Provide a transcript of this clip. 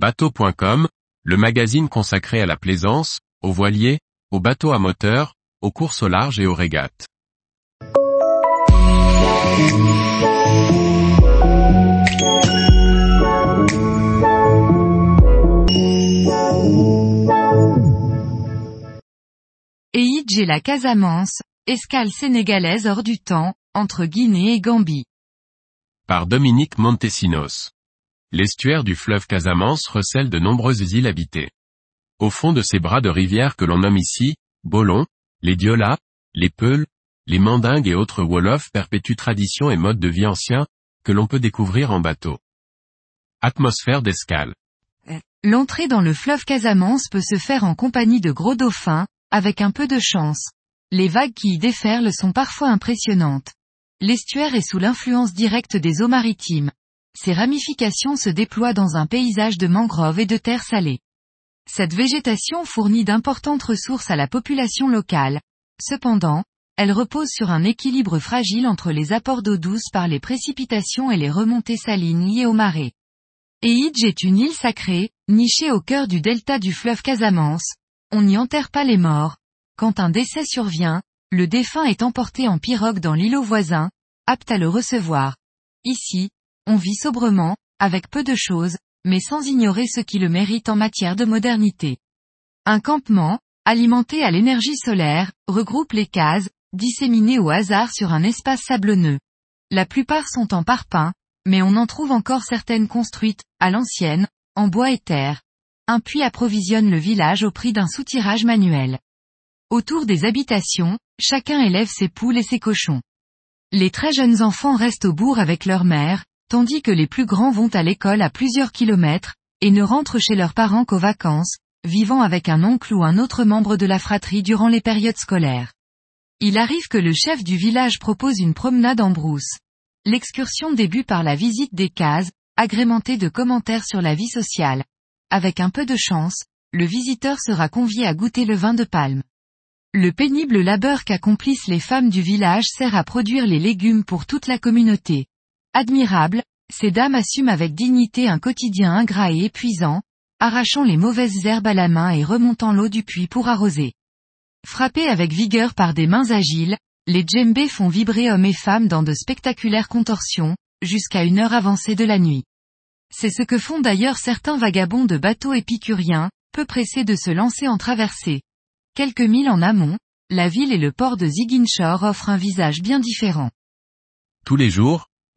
Bateau.com, le magazine consacré à la plaisance, aux voiliers, aux bateaux à moteur, aux courses au large et aux régates. Et la Casamance, escale sénégalaise hors du temps, entre Guinée et Gambie. Par Dominique Montesinos. L'estuaire du fleuve Casamance recèle de nombreuses îles habitées. Au fond de ces bras de rivière que l'on nomme ici, Bolon, les Diolas, les Peuls, les Mandingues et autres Wolofs perpétuent traditions et modes de vie anciens, que l'on peut découvrir en bateau. Atmosphère d'escale. L'entrée dans le fleuve Casamance peut se faire en compagnie de gros dauphins, avec un peu de chance. Les vagues qui y déferlent sont parfois impressionnantes. L'estuaire est sous l'influence directe des eaux maritimes. Ses ramifications se déploient dans un paysage de mangroves et de terres salées. Cette végétation fournit d'importantes ressources à la population locale. Cependant, elle repose sur un équilibre fragile entre les apports d'eau douce par les précipitations et les remontées salines liées aux marées. Eidj est une île sacrée, nichée au cœur du delta du fleuve Casamance. On n'y enterre pas les morts. Quand un décès survient, le défunt est emporté en pirogue dans l'îlot voisin, apte à le recevoir. Ici, on vit sobrement, avec peu de choses, mais sans ignorer ce qui le mérite en matière de modernité. Un campement, alimenté à l'énergie solaire, regroupe les cases, disséminées au hasard sur un espace sablonneux. La plupart sont en parpaing, mais on en trouve encore certaines construites, à l'ancienne, en bois et terre. Un puits approvisionne le village au prix d'un soutirage manuel. Autour des habitations, chacun élève ses poules et ses cochons. Les très jeunes enfants restent au bourg avec leur mère, tandis que les plus grands vont à l'école à plusieurs kilomètres, et ne rentrent chez leurs parents qu'aux vacances, vivant avec un oncle ou un autre membre de la fratrie durant les périodes scolaires. Il arrive que le chef du village propose une promenade en brousse. L'excursion débute par la visite des cases, agrémentée de commentaires sur la vie sociale, avec un peu de chance, le visiteur sera convié à goûter le vin de palme. Le pénible labeur qu'accomplissent les femmes du village sert à produire les légumes pour toute la communauté. Admirable, ces dames assument avec dignité un quotidien ingrat et épuisant, arrachant les mauvaises herbes à la main et remontant l'eau du puits pour arroser. Frappés avec vigueur par des mains agiles, les djembés font vibrer hommes et femmes dans de spectaculaires contorsions, jusqu'à une heure avancée de la nuit. C'est ce que font d'ailleurs certains vagabonds de bateaux épicuriens, peu pressés de se lancer en traversée. Quelques milles en amont, la ville et le port de Ziguinchor offrent un visage bien différent. Tous les jours,